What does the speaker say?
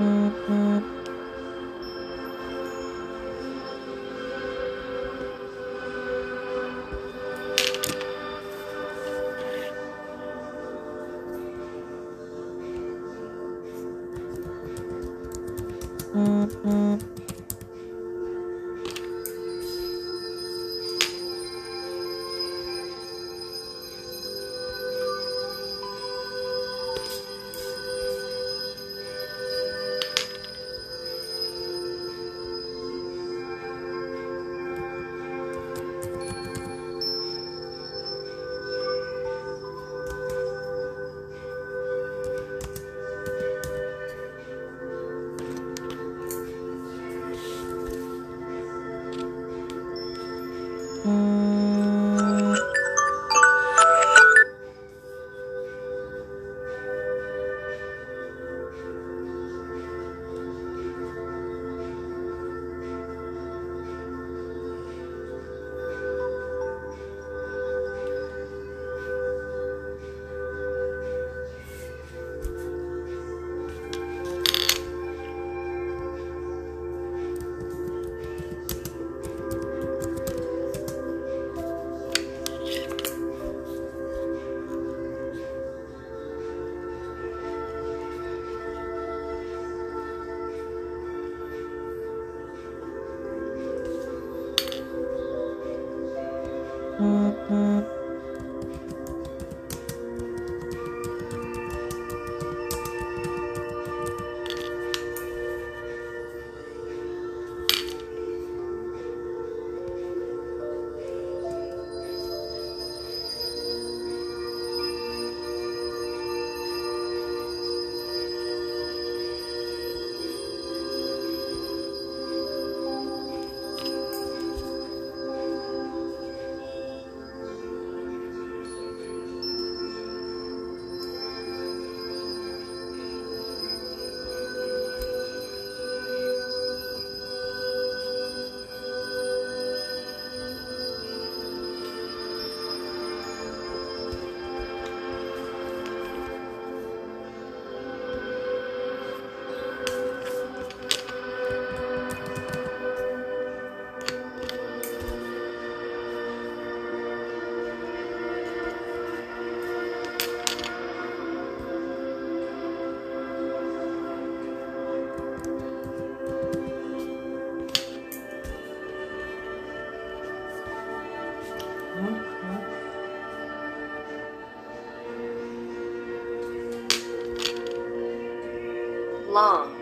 Mm-hmm. Long